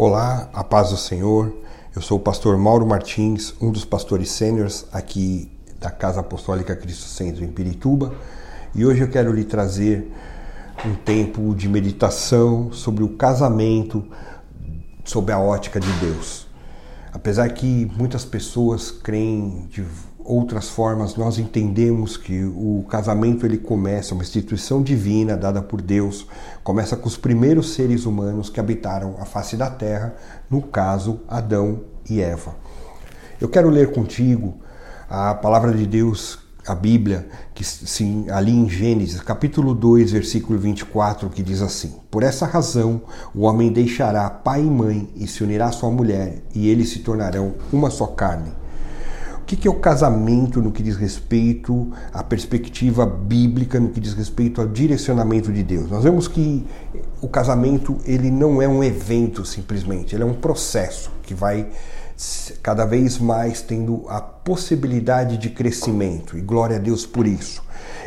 Olá, a paz do Senhor. Eu sou o pastor Mauro Martins, um dos pastores sêniores aqui da Casa Apostólica Cristo Centro em Pirituba, e hoje eu quero lhe trazer um tempo de meditação sobre o casamento sob a ótica de Deus. Apesar que muitas pessoas creem de outras formas, nós entendemos que o casamento ele começa, uma instituição divina dada por Deus, começa com os primeiros seres humanos que habitaram a face da terra, no caso Adão e Eva. Eu quero ler contigo a palavra de Deus, a Bíblia, que sim, ali em Gênesis, capítulo 2, versículo 24, que diz assim: Por essa razão o homem deixará pai e mãe e se unirá à sua mulher, e eles se tornarão uma só carne que, que é o casamento no que diz respeito à perspectiva bíblica, no que diz respeito ao direcionamento de Deus? Nós vemos que o casamento ele não é um evento simplesmente, ele é um processo que vai cada vez mais tendo a possibilidade de crescimento e glória a Deus por isso.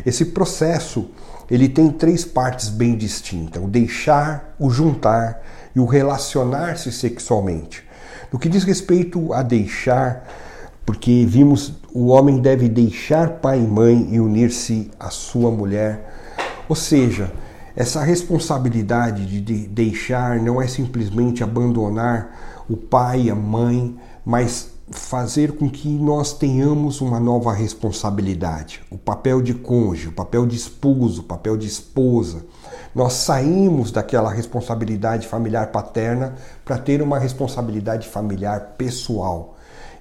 Esse processo ele tem três partes bem distintas: o deixar, o juntar e o relacionar-se sexualmente. No que diz respeito a deixar, porque vimos o homem deve deixar pai e mãe e unir-se à sua mulher. Ou seja, essa responsabilidade de deixar não é simplesmente abandonar o pai e a mãe, mas fazer com que nós tenhamos uma nova responsabilidade, o papel de cônjuge, o papel de esposo, o papel de esposa. Nós saímos daquela responsabilidade familiar paterna para ter uma responsabilidade familiar pessoal.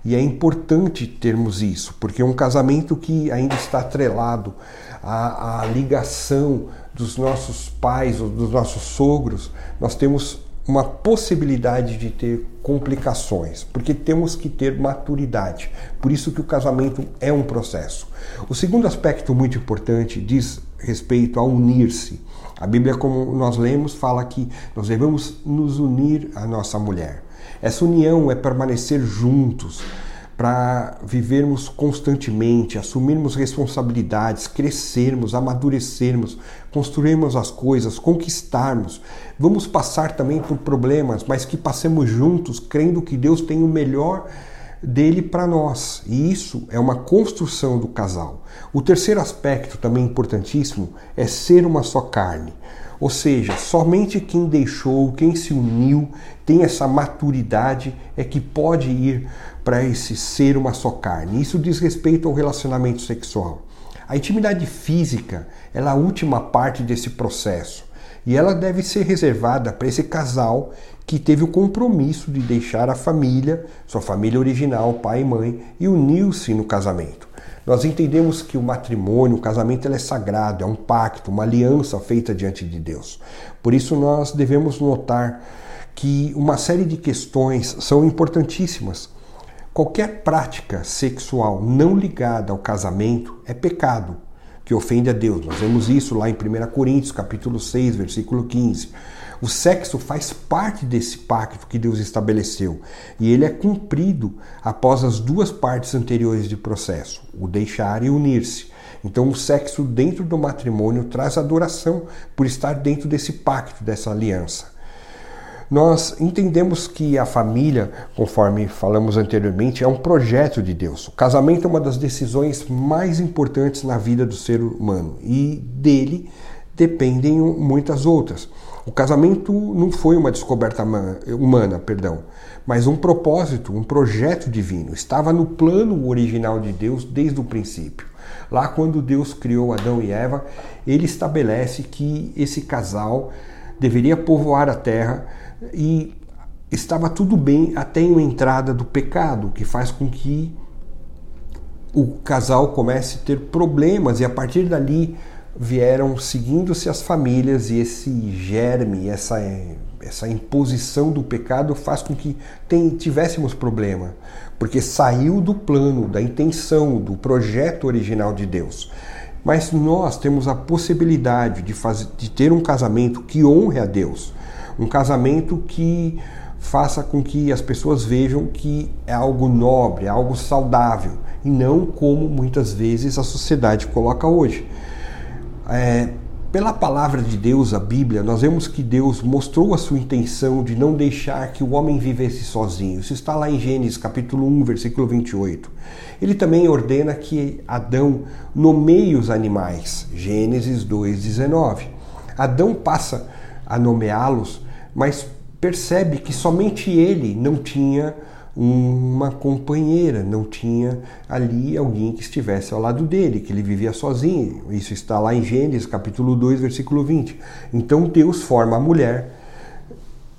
E é importante termos isso, porque é um casamento que ainda está atrelado à, à ligação dos nossos pais ou dos nossos sogros, nós temos uma possibilidade de ter complicações, porque temos que ter maturidade. Por isso que o casamento é um processo. O segundo aspecto muito importante diz respeito a unir-se. A Bíblia, como nós lemos, fala que nós devemos nos unir à nossa mulher. Essa união é permanecer juntos para vivermos constantemente, assumirmos responsabilidades, crescermos, amadurecermos, construirmos as coisas, conquistarmos. Vamos passar também por problemas, mas que passemos juntos, crendo que Deus tem o melhor dele para nós. E isso é uma construção do casal. O terceiro aspecto, também importantíssimo, é ser uma só carne. Ou seja, somente quem deixou, quem se uniu, tem essa maturidade é que pode ir para esse ser uma só carne. Isso diz respeito ao relacionamento sexual. A intimidade física é a última parte desse processo e ela deve ser reservada para esse casal que teve o compromisso de deixar a família, sua família original, pai e mãe, e uniu-se no casamento. Nós entendemos que o matrimônio, o casamento, é sagrado, é um pacto, uma aliança feita diante de Deus. Por isso nós devemos notar que uma série de questões são importantíssimas. Qualquer prática sexual não ligada ao casamento é pecado, que ofende a Deus. Nós vemos isso lá em 1 Coríntios, capítulo 6, versículo 15. O sexo faz parte desse pacto que Deus estabeleceu e ele é cumprido após as duas partes anteriores de processo, o deixar e unir-se. Então, o sexo dentro do matrimônio traz adoração por estar dentro desse pacto, dessa aliança. Nós entendemos que a família, conforme falamos anteriormente, é um projeto de Deus. O casamento é uma das decisões mais importantes na vida do ser humano e dele dependem muitas outras. O casamento não foi uma descoberta humana, perdão, mas um propósito, um projeto divino. Estava no plano original de Deus desde o princípio. Lá quando Deus criou Adão e Eva, ele estabelece que esse casal deveria povoar a terra e estava tudo bem até a entrada do pecado, que faz com que o casal comece a ter problemas e a partir dali vieram seguindo-se as famílias e esse germe, essa, essa imposição do pecado faz com que tem, tivéssemos problema, porque saiu do plano, da intenção, do projeto original de Deus. Mas nós temos a possibilidade de, fazer, de ter um casamento que honre a Deus, um casamento que faça com que as pessoas vejam que é algo nobre, é algo saudável, e não como muitas vezes a sociedade coloca hoje. É, Pela palavra de Deus, a Bíblia, nós vemos que Deus mostrou a sua intenção de não deixar que o homem vivesse sozinho. Isso está lá em Gênesis capítulo 1, versículo 28. Ele também ordena que Adão nomeie os animais. Gênesis 2, 19. Adão passa a nomeá-los, mas percebe que somente ele não tinha uma companheira, não tinha ali alguém que estivesse ao lado dele, que ele vivia sozinho. Isso está lá em Gênesis capítulo 2, versículo 20. Então Deus forma a mulher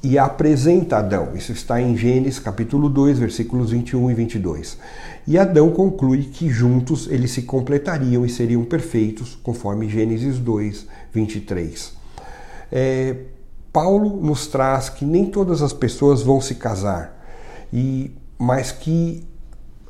e a apresenta Adão. Isso está em Gênesis capítulo 2, versículos 21 e 22. E Adão conclui que juntos eles se completariam e seriam perfeitos, conforme Gênesis 2, 23. É, Paulo nos traz que nem todas as pessoas vão se casar e mas que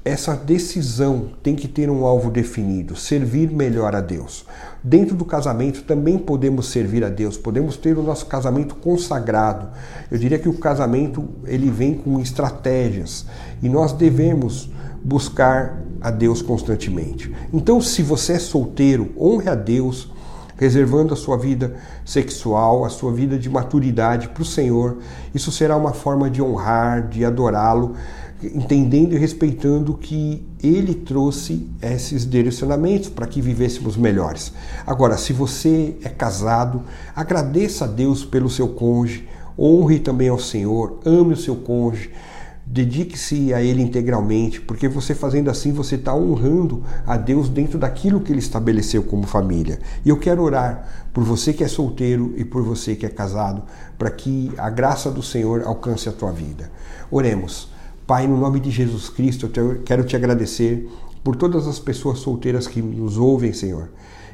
essa decisão tem que ter um alvo definido, servir melhor a Deus. Dentro do casamento também podemos servir a Deus, podemos ter o nosso casamento consagrado. Eu diria que o casamento ele vem com estratégias e nós devemos buscar a Deus constantemente. Então, se você é solteiro, honre a Deus, reservando a sua vida sexual, a sua vida de maturidade para o Senhor. Isso será uma forma de honrar, de adorá-lo, entendendo e respeitando que ele trouxe esses direcionamentos para que vivêssemos melhores. Agora, se você é casado, agradeça a Deus pelo seu cônjuge, honre também ao Senhor, ame o seu cônjuge Dedique-se a Ele integralmente, porque você fazendo assim, você está honrando a Deus dentro daquilo que Ele estabeleceu como família. E eu quero orar por você que é solteiro e por você que é casado, para que a graça do Senhor alcance a tua vida. Oremos. Pai, no nome de Jesus Cristo, eu quero te agradecer por todas as pessoas solteiras que nos ouvem, Senhor,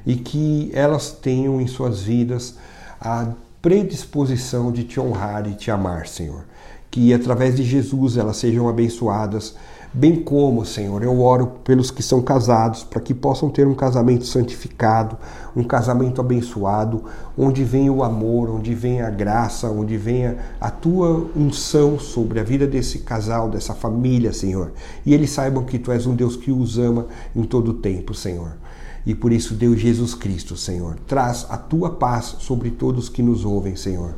e que elas tenham em suas vidas a predisposição de te honrar e te amar, Senhor que através de Jesus elas sejam abençoadas, bem como, Senhor, eu oro pelos que são casados, para que possam ter um casamento santificado, um casamento abençoado, onde venha o amor, onde venha a graça, onde venha a tua unção sobre a vida desse casal, dessa família, Senhor. E eles saibam que tu és um Deus que os ama em todo o tempo, Senhor. E por isso, Deus Jesus Cristo, Senhor, traz a tua paz sobre todos que nos ouvem, Senhor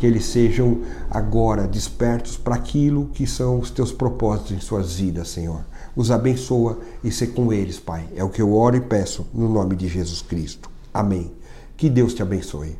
que eles sejam agora despertos para aquilo que são os teus propósitos em suas vidas, Senhor. Os abençoa e ser com eles, Pai. É o que eu oro e peço no nome de Jesus Cristo. Amém. Que Deus te abençoe.